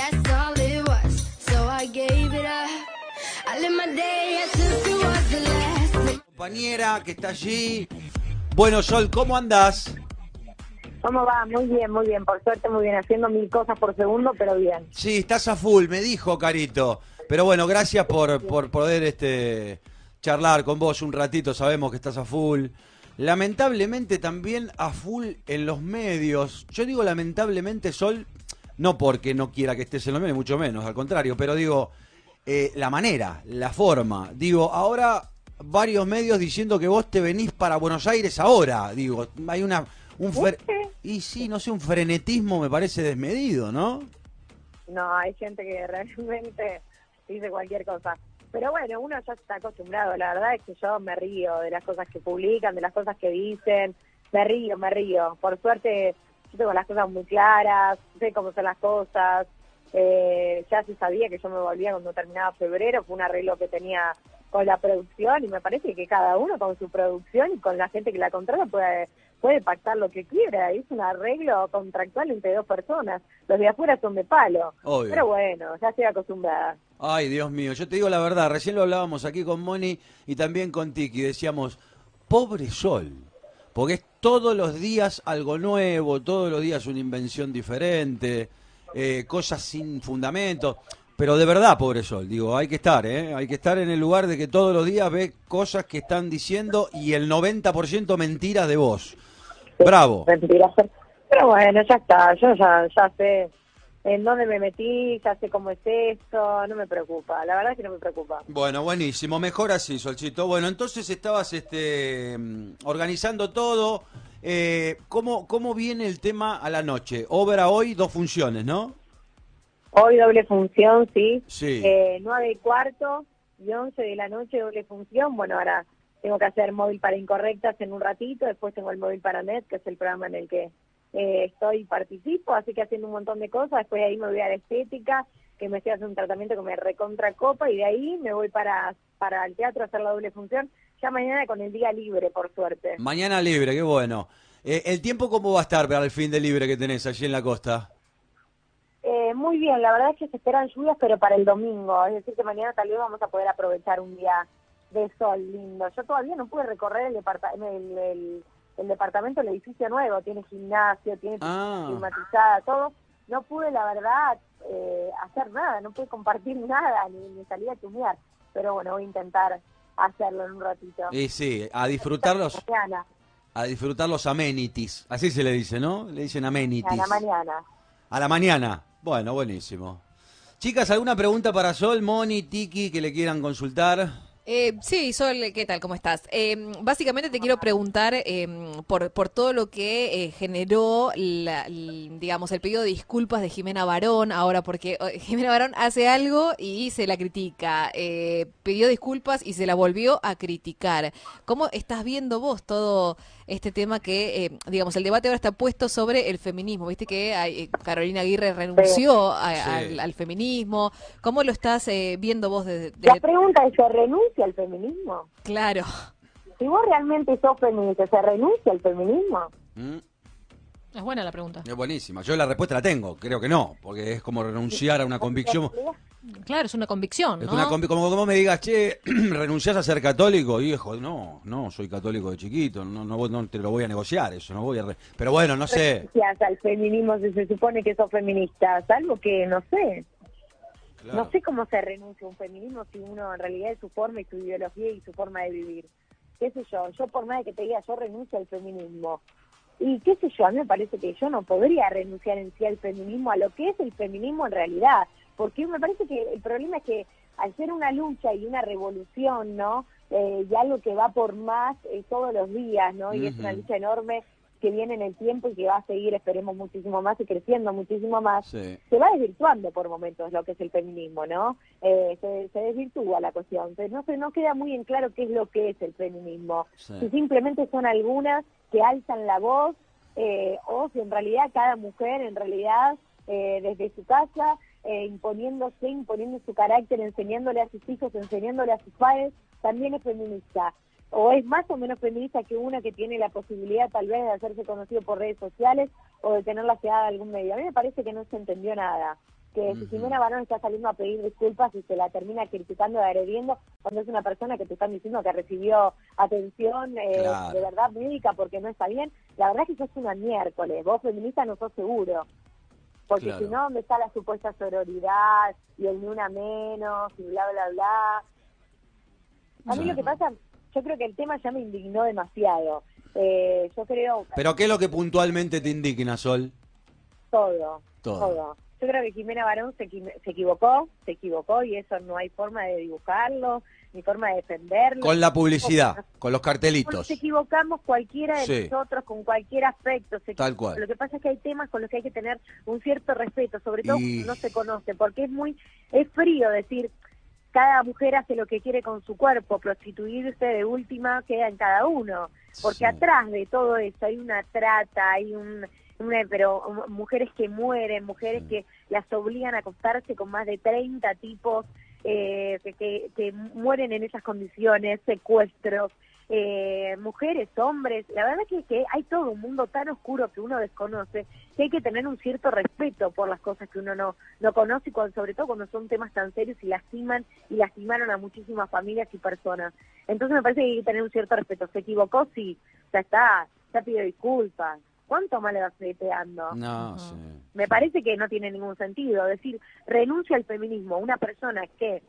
that's all it was. So I gave it up. I live my day as if it was the last. Compañera que está allí. Bueno, Sol, ¿cómo andás? ¿Cómo va? Muy bien, muy bien. Por suerte, muy bien. Haciendo mil cosas por segundo, pero bien. Sí, estás a full, me dijo Carito. Pero bueno, gracias por, por poder este charlar con vos un ratito, sabemos que estás a full. Lamentablemente también a full en los medios. Yo digo lamentablemente, Sol, no porque no quiera que estés en los medios, mucho menos, al contrario, pero digo, eh, la manera, la forma. Digo, ahora varios medios diciendo que vos te venís para Buenos Aires ahora. Digo, hay una... Un fre- y sí, no sé, un frenetismo me parece desmedido, ¿no? No, hay gente que realmente dice cualquier cosa. Pero bueno, uno ya está acostumbrado. La verdad es que yo me río de las cosas que publican, de las cosas que dicen. Me río, me río. Por suerte, yo tengo las cosas muy claras, sé cómo son las cosas. Eh, ya se sabía que yo me volvía cuando terminaba febrero. Fue un arreglo que tenía con la producción y me parece que cada uno con su producción y con la gente que la contrata puede puede pactar lo que quiera. Es un arreglo contractual entre dos personas. Los de afuera son de palo. Obvio. Pero bueno, ya estoy acostumbrada. Ay, Dios mío, yo te digo la verdad, recién lo hablábamos aquí con Moni y también con Tiki, decíamos, pobre Sol, porque es todos los días algo nuevo, todos los días una invención diferente, eh, cosas sin fundamento, pero de verdad, pobre Sol, digo, hay que estar, ¿eh? hay que estar en el lugar de que todos los días ve cosas que están diciendo y el 90% mentiras de vos. Bravo. Mentiras. Pero bueno, ya está. Ya, ya sé en dónde me metí, ya sé cómo es esto. No me preocupa. La verdad es que no me preocupa. Bueno, buenísimo, mejor así, Solcito. Bueno, entonces estabas este, mm, organizando todo. Eh, ¿cómo, ¿Cómo viene el tema a la noche? Obra hoy, dos funciones, ¿no? Hoy doble función, sí. Sí. Eh, 9 y cuarto y 11 de la noche doble función. Bueno, ahora tengo que hacer móvil para incorrectas en un ratito. Después tengo el móvil para net, que es el programa en el que eh, estoy y participo. Así que haciendo un montón de cosas. Después de ahí me voy a la estética, que me estoy haciendo un tratamiento que me recontra copa. Y de ahí me voy para, para el teatro a hacer la doble función. Ya mañana con el día libre, por suerte. Mañana libre, qué bueno. Eh, ¿El tiempo cómo va a estar para el fin de libre que tenés allí en la costa? Eh, muy bien, la verdad es que se esperan lluvias, pero para el domingo. Es decir, que mañana tal vez vamos a poder aprovechar un día de sol lindo. Yo todavía no pude recorrer el, el, el- el departamento, el edificio nuevo. Tiene gimnasio, tiene Ah. climatizada, todo. No pude, la verdad, eh, hacer nada, no pude compartir nada, ni, ni salir a chumear. Pero bueno, voy a intentar hacerlo en un ratito. Y sí, a disfrutar los, a disfrutar los amenities. Así se le dice, ¿no? Le dicen amenities. mañana, mañana. A la mañana. Bueno, buenísimo. Chicas, ¿alguna pregunta para Sol, Moni, Tiki que le quieran consultar? Eh, sí, Sol, ¿qué tal? ¿Cómo estás? Eh, básicamente te quiero preguntar eh, por, por todo lo que eh, generó, la- digamos, el pedido de disculpas de Jimena Barón, ahora porque eh, Jimena Barón hace algo y se la critica, eh, pidió disculpas y se la volvió a criticar. ¿Cómo estás viendo vos todo este tema que, eh, digamos, el debate ahora está puesto sobre el feminismo? Viste que hay- eh, Carolina Aguirre renunció a- Sí. al, al feminismo. ¿Cómo lo estás eh, viendo vos desde... La pregunta es, ¿se renuncia al feminismo? Claro. Si vos realmente sos feminista, ¿se renuncia al feminismo? ¿Mm? Es buena la pregunta. Es buenísima. Yo la respuesta la tengo, creo que no, porque es como renunciar a una convicción. Claro, es una convicción, Es ¿no? una convi- como como me digas, che, renunciás a ser católico, hijo, no, no, soy católico de chiquito, no, no, no te lo voy a negociar eso, no voy a... re- Pero bueno, no sé. Renuncias al feminismo si se supone que sos feminista, salvo que, no sé, Claro. no sé cómo se renuncia a un feminismo si uno en realidad es su forma y su ideología y su forma de vivir. ¿Qué sé yo? Yo por más de que te diga yo renuncio al feminismo. Y qué sé yo, a mí me parece que yo no podría renunciar en sí al feminismo, a lo que es el feminismo en realidad. Porque me parece que el problema es que al ser una lucha y una revolución, ¿no? Eh, y algo que va por más eh, todos los días, ¿no? Y es una lucha enorme que viene en el tiempo y que va a seguir, esperemos, muchísimo más y creciendo muchísimo más Sí. se va desvirtuando por momentos lo que es el feminismo, ¿no? Eh, se, se desvirtúa la cuestión. Entonces no, se, no queda muy en claro qué es lo que es el feminismo. Sí. Si simplemente son algunas que alzan la voz eh, o si en realidad cada mujer, en realidad, eh, desde su casa, eh, imponiéndose, imponiendo su carácter, enseñándole a sus hijos, enseñándole a sus padres, también es feminista. O es más o menos feminista que una que tiene la posibilidad tal vez de hacerse conocido por redes sociales o de tener la llegada de algún medio. A mí me parece que no se entendió nada. que si Jimena Barón está saliendo a pedir disculpas y se la termina criticando y agrediendo cuando es una persona que te están diciendo que recibió atención eh, Claro. de verdad médica porque no está bien, la verdad es que sos una miércoles, vos feminista no sos seguro. Porque Claro. si no, ¿dónde está la supuesta sororidad y el ni una menos y bla, bla, bla? A mí Sí. lo que pasa, yo creo que el tema ya me indignó demasiado. Eh, yo creo Pero ¿qué es lo que puntualmente te indigna, Sol? todo, Todo. todo. Yo creo que Jimena Barón se, se equivocó, se equivocó y eso no hay forma de dibujarlo, ni forma de defenderlo. Con la publicidad, con los Nos cartelitos. equivocamos cualquiera de Sí. nosotros con cualquier aspecto. se Tal cual. Lo que pasa es que hay temas con los que hay que tener un cierto respeto, sobre todo Y- cuando no se conoce, porque es muy, es frío decir, cada mujer hace lo que quiere con su cuerpo, prostituirse de última queda en cada uno, porque Sí. atrás de todo eso hay una trata, hay un, una, pero um, mujeres que mueren, mujeres Sí. que las obligan a acostarse con más de 30 tipos eh, que, que, mueren en esas condiciones, secuestros, eh, mujeres, hombres, la verdad que, que hay todo un mundo tan oscuro que uno desconoce que hay que tener un cierto respeto por las cosas que uno no, no conoce y sobre todo cuando son temas tan serios y lastiman y lastimaron a muchísimas familias y personas. Entonces me parece que hay que tener un cierto respeto. Se equivocó, sí, ya está, ya pido disculpas. ¿Cuánto más le vas fleteando? No, sí. Me parece que no tiene ningún sentido. Decir, renuncia al feminismo. Una persona que,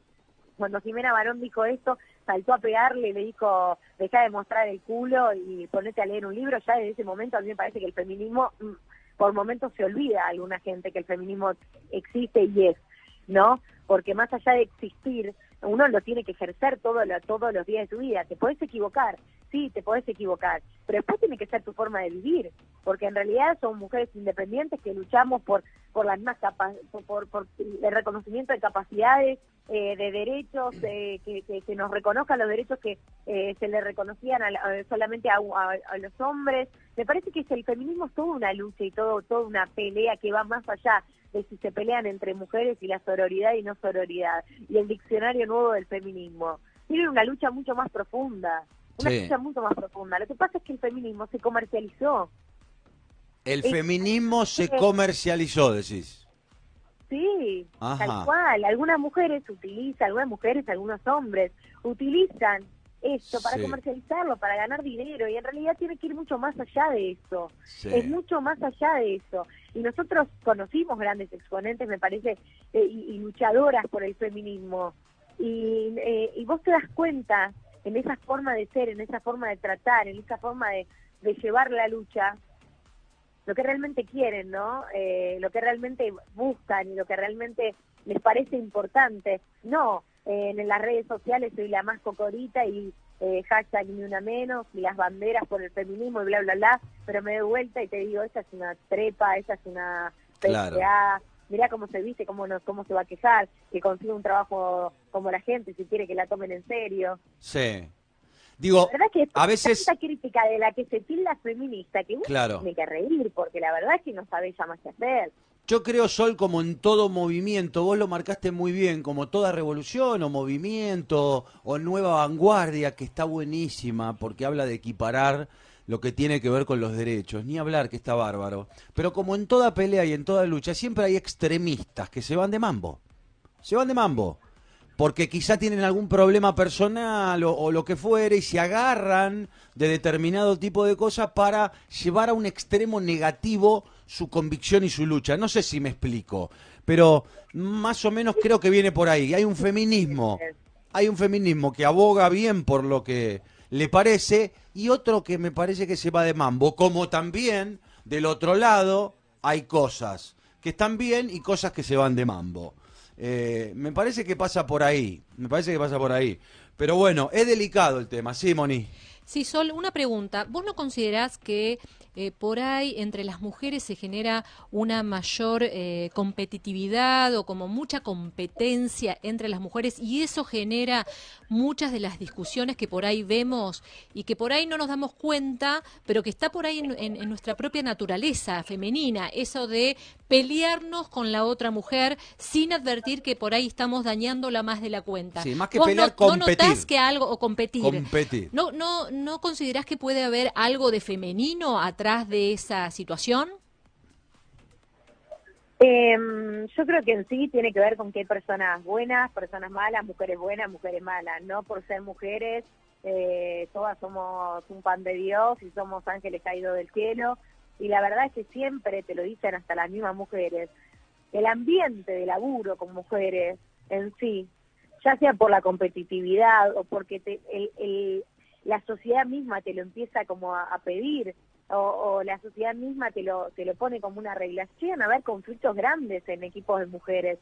cuando Jimena Barón dijo esto, saltó a pegarle y le dijo, deja de mostrar el culo y ponete a leer un libro, ya desde ese momento a mí me parece que el feminismo, mm, por momentos se olvida a alguna gente que el feminismo existe y es, ¿no? Porque más allá de existir, uno lo tiene que ejercer todo lo- todos los días de tu vida. Te puedes equivocar, sí, te puedes equivocar, pero después tiene que ser tu forma de vivir, porque en realidad son mujeres independientes que luchamos por por las más por, por, el reconocimiento de capacidades, eh, de derechos, eh, que, que, nos reconozcan los derechos que eh, se le reconocían a a- solamente a, a- los hombres. Me parece que el feminismo es toda una lucha y todo toda una pelea que va más allá de si se pelean entre mujeres y la sororidad y no sororidad, y el diccionario nuevo del feminismo. Tiene una lucha mucho más profunda, una Sí. lucha mucho más profunda. Lo que pasa es que el feminismo se comercializó. El Es- feminismo se comercializó, decís. Sí, Ajá. tal cual. Algunas mujeres utilizan, algunas mujeres, algunos hombres utilizan esto para Sí. comercializarlo, para ganar dinero, y en realidad tiene que ir mucho más allá de eso. Sí. Es mucho más allá de eso. Y nosotros conocimos grandes exponentes, me parece, eh, y, y luchadoras por el feminismo. Y, eh, y vos te das cuenta en esa forma de ser, en esa forma de tratar, en esa forma de, de llevar la lucha, lo que realmente quieren, ¿no? Eh, lo que realmente buscan y lo que realmente les parece importante. No, eh, en las redes sociales soy la más cocorita y eh, hashtag ni una menos y las banderas por el feminismo y bla, bla, bla, pero me doy vuelta y te digo, esta es una trepa, esta es una Claro. PCA, mirá cómo se viste, cómo, no, cómo se va a quejar, que consiga un trabajo como la gente, si quiere que la tomen en serio. Sí. Digo, La verdad que a veces... tanta crítica de la que se tilda feminista que uno Claro. tiene que reír, porque la verdad es que no sabe ya más qué hacer. Yo creo, Sol, como en todo movimiento, vos lo marcaste muy bien, como toda revolución o movimiento o nueva vanguardia, que está buenísima porque habla de equiparar lo que tiene que ver con los derechos, ni hablar que está bárbaro. Pero como en toda pelea y en toda lucha, siempre hay extremistas que se van de mambo. Se van de mambo. Porque quizá tienen algún problema personal o, lo que fuere y se agarran de determinado tipo de cosas para llevar a un extremo negativo su convicción y su lucha. No sé si me explico, pero más o menos creo que viene por ahí. Hay un feminismo, hay un feminismo que aboga bien por lo que le parece y otro que me parece que se va de mambo, como también del otro lado hay cosas que están bien y cosas que se van de mambo. Eh, me parece que pasa por ahí, me parece que pasa por ahí. Pero bueno, es delicado el tema, sí, Moni. Sí, Sol, una pregunta. ¿Vos no considerás que eh, por ahí entre las mujeres se genera una mayor eh, competitividad o como mucha competencia entre las mujeres y eso genera muchas de las discusiones que por ahí vemos y que por ahí no nos damos cuenta, pero que está por ahí en, en- en nuestra propia naturaleza femenina, eso de pelearnos con la otra mujer sin advertir que por ahí estamos dañándola más de la cuenta. Sí, más que ¿Vos pelear, no, no notás que algo o competir? Competir. ¿No, no, ¿No considerás que puede haber algo de femenino atrás de esa situación? Em, yo creo que en sí tiene que ver con que hay personas buenas, personas malas, mujeres buenas, mujeres malas. No por ser mujeres, eh, todas somos un pan de Dios y somos ángeles caídos del cielo. Y la verdad es que siempre te lo dicen hasta las mismas mujeres. El ambiente de laburo con mujeres en sí, ya sea por la competitividad o porque te, el, el, la sociedad misma te lo empieza como a pedir, o, o, la sociedad misma te lo, te lo pone como una regla. Llegan a haber conflictos grandes en equipos de mujeres.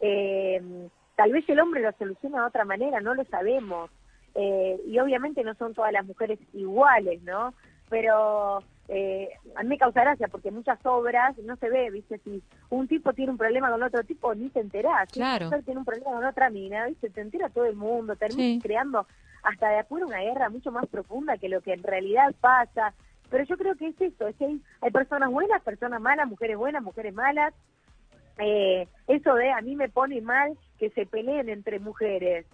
Eh, tal vez el hombre lo soluciona de otra manera, no lo sabemos. Eh, y obviamente no son todas las mujeres iguales, ¿no? Pero eh, a mí me causa gracia porque muchas obras no se ve, ¿viste? Si un tipo tiene un problema con otro tipo, ni te enterás. Claro. Si una mujer tiene un problema con otra mina, ¿viste? Te entera todo el mundo, termina Sí. creando hasta de acuerdo una guerra mucho más profunda que lo que en realidad pasa. Pero yo creo que es esto, es que hay, hay personas buenas, personas malas, mujeres buenas, mujeres malas. Eh, eso de a mí me pone mal que se peleen entre mujeres.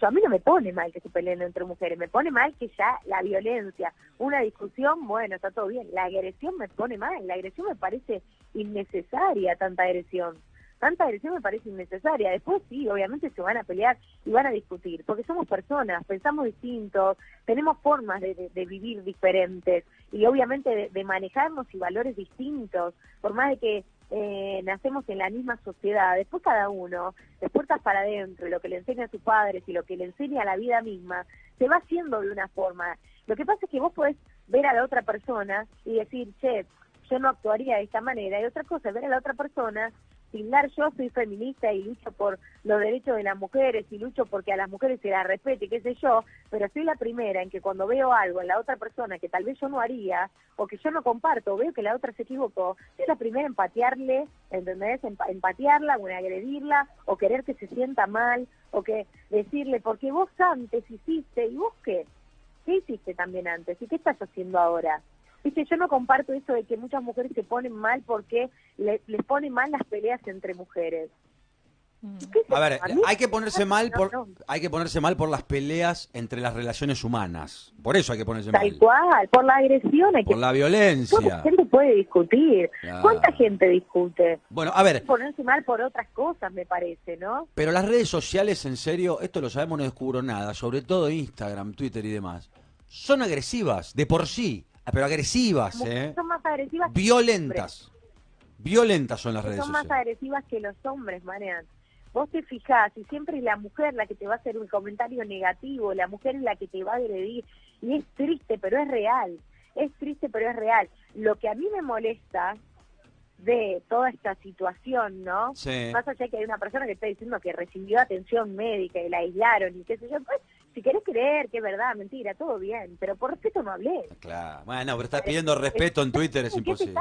A mí no me pone mal que se peleen entre mujeres, me pone mal que ya la violencia, una discusión, bueno, está todo bien. La agresión me pone mal, la agresión me parece innecesaria, tanta agresión. Tanta agresión me parece innecesaria. Después sí, obviamente se van a pelear y van a discutir, porque somos personas, pensamos distintos, tenemos formas de, vivir diferentes y obviamente de, manejarnos y valores distintos, por más de que eh, nacemos en la misma sociedad, después cada uno, de puertas para adentro, lo que le enseña a sus padres y lo que le enseña a la vida misma, se va haciendo de una forma. Lo que pasa es que vos podés ver a la otra persona y decir, che, yo no actuaría de esta manera, y otra cosa ver a la otra persona yo soy feminista y lucho por los derechos de las mujeres y lucho porque a las mujeres se las respete, qué sé yo, pero soy la primera en que cuando veo algo en la otra persona que tal vez yo no haría o que yo no comparto, veo que la otra se equivocó, soy la primera en patearle, ¿entendés? En, pa- en patearla o en agredirla o querer que se sienta mal o que decirle, porque vos antes hiciste, ¿y vos qué? ¿Qué hiciste también antes? ¿Y qué estás haciendo ahora? Viste, yo no comparto eso de que muchas mujeres se ponen mal porque le- les ponen mal las peleas entre mujeres. Mm. ¿Qué sé A ver, hay que ponerse mal por no. hay que ponerse mal por las peleas entre las relaciones humanas. Por eso hay que ponerse Tal mal. cual, por la agresión hay que... Por la ¿Cuánta violencia. gente puede discutir? Claro. ¿Cuánta gente discute? Bueno, a ver, Ponerse mal por otras cosas, me parece, ¿no? pero las redes sociales, en serio, esto lo sabemos, no descubro nada, sobre todo Instagram, Twitter y demás, son agresivas, de por sí, pero agresivas, ¿eh? Son más agresivas Violentas. Violentas son las redes son más sociales. agresivas que los hombres, Marian. Vos te fijás y siempre es la mujer la que te va a hacer un comentario negativo, la mujer es la que te va a agredir. Y es triste, pero es real. Es triste, pero es real. Lo que a mí me molesta de toda esta situación, ¿no? Sí. Más allá que hay una persona que está diciendo que recibió atención médica y la aislaron y qué sé yo, pues si querés creer que es verdad, mentira, todo bien, pero por respeto no hablé. Claro. Bueno, pero estás pidiendo respeto en Twitter, es ¿De qué te imposible.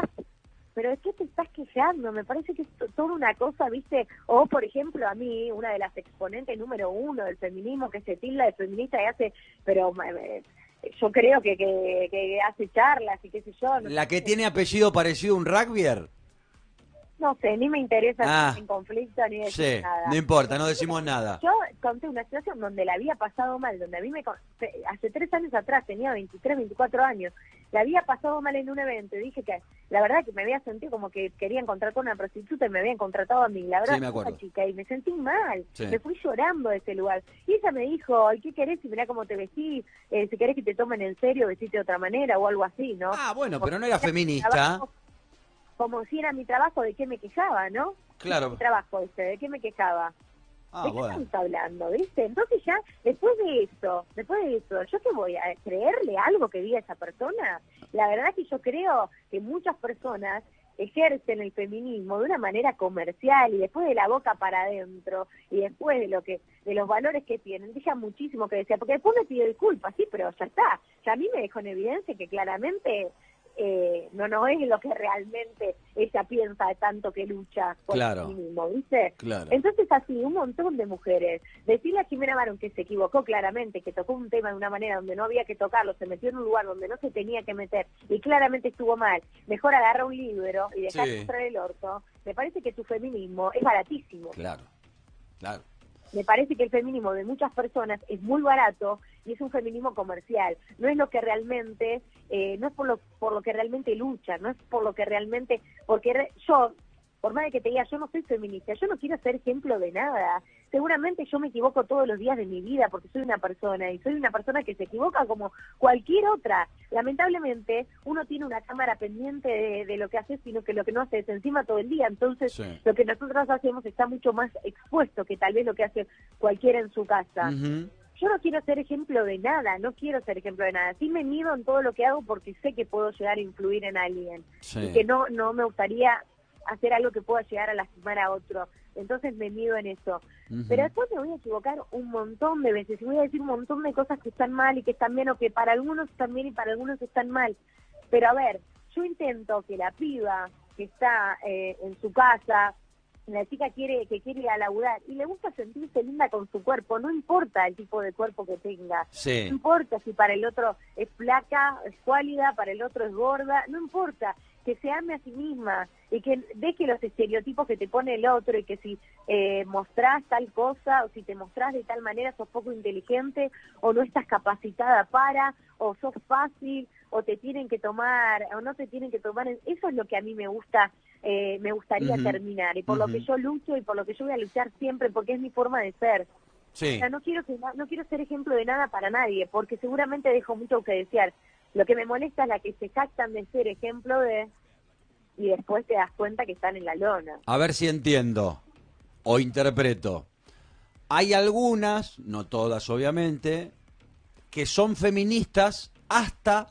pero ¿de qué te estás quejando? Me parece que es to- toda una cosa, ¿viste? O, por ejemplo, a mí, una de las exponentes número uno del feminismo, que se tilda de feminista y hace, pero eh, yo creo que, que, que hace charlas y qué sé yo. No, La que tiene apellido parecido a un rugbyer. No sé, ni me interesa Ah. estar en conflicto ni decir Sí, nada. no importa, no decimos nada. Yo conté una situación donde la había pasado mal, donde a mí me... Hace tres años atrás, tenía 23, 24 años, la había pasado mal en un evento y dije que la verdad que me había sentido como que quería encontrar con una prostituta y me habían contratado a mí, la verdad, Sí, me una chica, y me sentí mal, Sí. me fui llorando de ese lugar. Y ella me dijo, "¿Y ¿qué querés? Y mirá cómo te vestís, eh, si querés que te tomen en serio, vestite de otra manera o algo así, ¿no? Ah, bueno, pero no era feminista. trabajo- Como si era mi trabajo, ¿de qué me quejaba, no? Claro. Mi trabajo ese, ¿de qué me quejaba? Ah, ¿De qué bueno. estamos hablando, viste? Entonces ya, después de eso, después de eso, ¿yo qué voy a creerle algo que diga esa persona? La verdad es que yo creo que muchas personas ejercen el feminismo de una manera comercial y después de la boca para adentro y después de lo que de los valores que tienen deja muchísimo que decir porque después me pide disculpas sí pero ya está ya a mí me dejó en evidencia que claramente eh, no no es lo que realmente ella piensa de tanto que lucha por Claro. el feminismo ¿viste? Claro. Entonces así, un montón de mujeres. Decirle a Jimena Barón que se equivocó claramente, que tocó un tema de una manera donde no había que tocarlo, se metió en un lugar donde no se tenía que meter y claramente estuvo mal. Mejor agarra un libro y dejar Sí. el orto. Me parece que tu feminismo es baratísimo. Claro. Claro. Me parece que el feminismo de muchas personas es muy barato y es un feminismo comercial. No es lo que realmente, eh, no es por lo, por lo que realmente lucha, no es por lo que realmente, porque re- yo por más de que te diga yo no soy feminista, yo no quiero ser ejemplo de nada. Seguramente yo me equivoco todos los días de mi vida porque soy una persona y soy una persona que se equivoca como cualquier otra. Lamentablemente uno tiene una cámara pendiente de, de lo que hace, sino que lo que no hace es encima todo el día. Entonces Sí. lo que nosotros hacemos está mucho más expuesto que tal vez lo que hace cualquiera en su casa. Yo no quiero ser ejemplo de nada, no quiero ser ejemplo de nada. Sí me mido en todo lo que hago porque sé que puedo llegar a influir en alguien Sí. y que no no me gustaría hacer algo que pueda llegar a lastimar a otro. Entonces me mido en eso. Pero después me voy a equivocar un montón de veces y voy a decir un montón de cosas que están mal y que están bien o que para algunos están bien y para algunos están mal. Pero a ver, yo intento que la piba que está eh, en su casa, la chica quiere que quiere ir a laburar y le gusta sentirse linda con su cuerpo, no importa el tipo de cuerpo que tenga. Sí. No importa si para el otro es flaca, es cuálida, para el otro es gorda, no importa. Que se ame a sí misma y que deje los estereotipos que te pone el otro y que si eh, mostrás tal cosa o si te mostrás de tal manera sos poco inteligente o no estás capacitada para o sos fácil o te tienen que tomar o no te tienen que tomar. Eso es lo que a mí me gusta, eh, me gustaría terminar y por lo que yo lucho y por lo que yo voy a luchar siempre porque es mi forma de ser. O sea, no quiero que no quiero ser ejemplo de nada para nadie, porque seguramente dejo mucho que desear. Lo que me molesta es la que se jactan de ser ejemplo de y después te das cuenta que están en la lona. A ver si entiendo o interpreto. Hay algunas, no todas obviamente, que son feministas hasta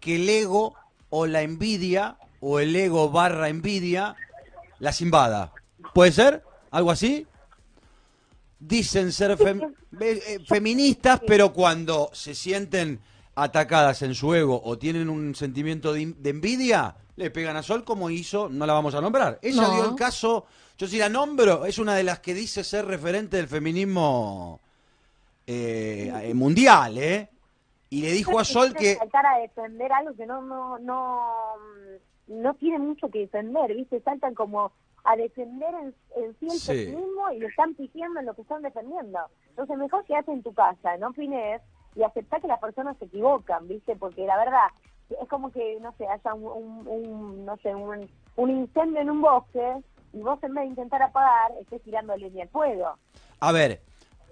que el ego o la envidia o el ego barra envidia las invada. ¿Puede ser? ¿Algo así? Dicen ser fem- eh, eh, feministas, pero cuando se sienten atacadas en su ego o tienen un sentimiento de, de envidia, le pegan a Sol como hizo, no la vamos a nombrar. Ella No. dio el caso, yo si la nombro, es una de las que dice ser referente del feminismo eh, eh, mundial, ¿eh? Y le dijo a Sol que... saltar a defender algo que no no no mm, no tiene mucho que defender, ¿viste? Saltan como a defender en, en sí el Sí. feminismo y le están pifiando en lo que están defendiendo. Entonces mejor quedate en tu casa, no opines y aceptar que las personas se equivocan, ¿viste? Porque la verdad es como que, no sé, haya un, no sé, un, incendio en un bosque y vos en vez de intentar apagar, estés tirando leña al fuego. A ver,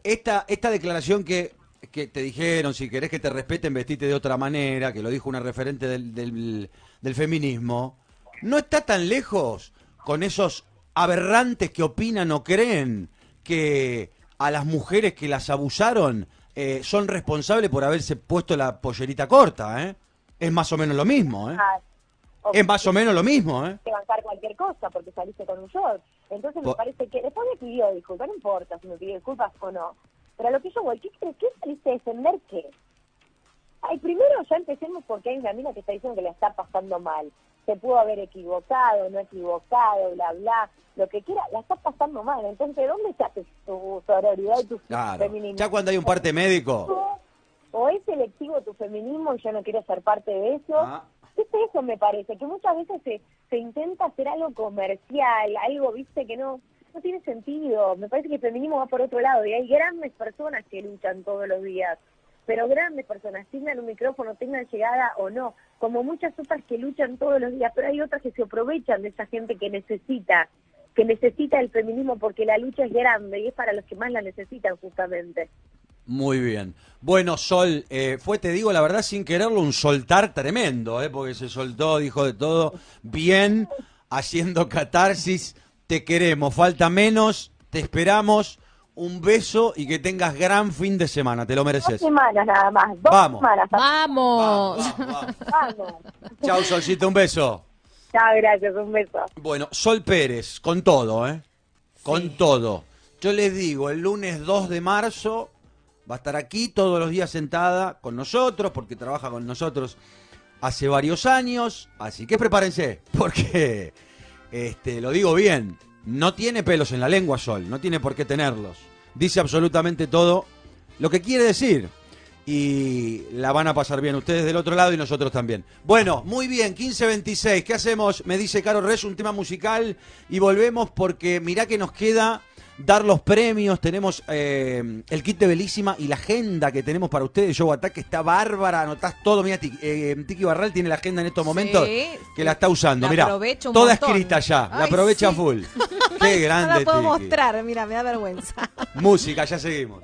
esta, esta declaración que, que te dijeron, si querés que te respeten, vestite de otra manera, que lo dijo una referente del, del feminismo, no está tan lejos con esos aberrantes que opinan o creen que a las mujeres que las abusaron eh, son responsables por haberse puesto la pollerita corta, ¿eh? Es más o menos lo mismo, ¿eh? Ah, Es más o menos lo mismo, ¿eh? que bancar cualquier cosa porque saliste con un short. Entonces me parece que después me pidió disculpas, no importa si me pidió disculpas o no. Pero a lo que yo voy, ¿qué crees? ¿Qué saliste a defender qué? Ay, primero ya empecemos porque hay una mina que está diciendo que la está pasando mal. Se pudo haber equivocado, no equivocado, bla, bla, lo que quiera, la está pasando mal. Entonces, ¿de ¿dónde está tu sororidad y tu Claro. feminismo? Ya cuando hay un parte médico. O es selectivo tu feminismo y yo no quiero ser parte de eso. Ah. Es eso me parece, que muchas veces se, se intenta hacer algo comercial, algo, viste, que no no tiene sentido. Me parece que el feminismo va por otro lado y hay grandes personas que luchan todos los días, pero grandes personas, tengan un micrófono, tengan llegada o no, como muchas otras que luchan todos los días, pero hay otras que se aprovechan de esa gente que necesita, que necesita el feminismo porque la lucha es grande y es para los que más la necesitan justamente. Muy bien. Bueno, Sol, eh, fue, te digo la verdad, sin quererlo, un soltar tremendo, ¿eh? porque se soltó, dijo de todo, bien, haciendo catarsis. Te queremos, falta menos, te esperamos. Un beso y que tengas gran fin de semana, te lo Dos mereces. semanas nada más, dos Vamos. semanas. ¡Vamos! Vamos, vamos. Vamos. Chau, Solcito, un beso. Chao, gracias, un beso. Bueno, Sol Pérez, con todo, ¿eh? Con todo. Yo les digo, el lunes 2 de marzo va a estar aquí todos los días sentada con nosotros, porque trabaja con nosotros hace varios años. Así que prepárense, porque, este, lo digo bien, no tiene pelos en la lengua Sol, no tiene por qué tenerlos. Dice absolutamente todo lo que quiere decir. Y la van a pasar bien ustedes del otro lado y nosotros también. Bueno, muy bien, 15.26. ¿Qué hacemos? Me dice Caro Res, un tema musical y volvemos porque mirá que nos queda dar los premios, tenemos eh, el kit de Belísima y la agenda que tenemos para ustedes, Show Attack, que está bárbara, anotás todo, mira, Tiki, eh, Tiki Barral tiene la agenda en estos momentos Sí, que la está usando, mira, toda montón. escrita ya, la aprovecha sí. full. Qué grande, no la puedo Tiki. mostrar, mira, me da vergüenza. Música, ya seguimos.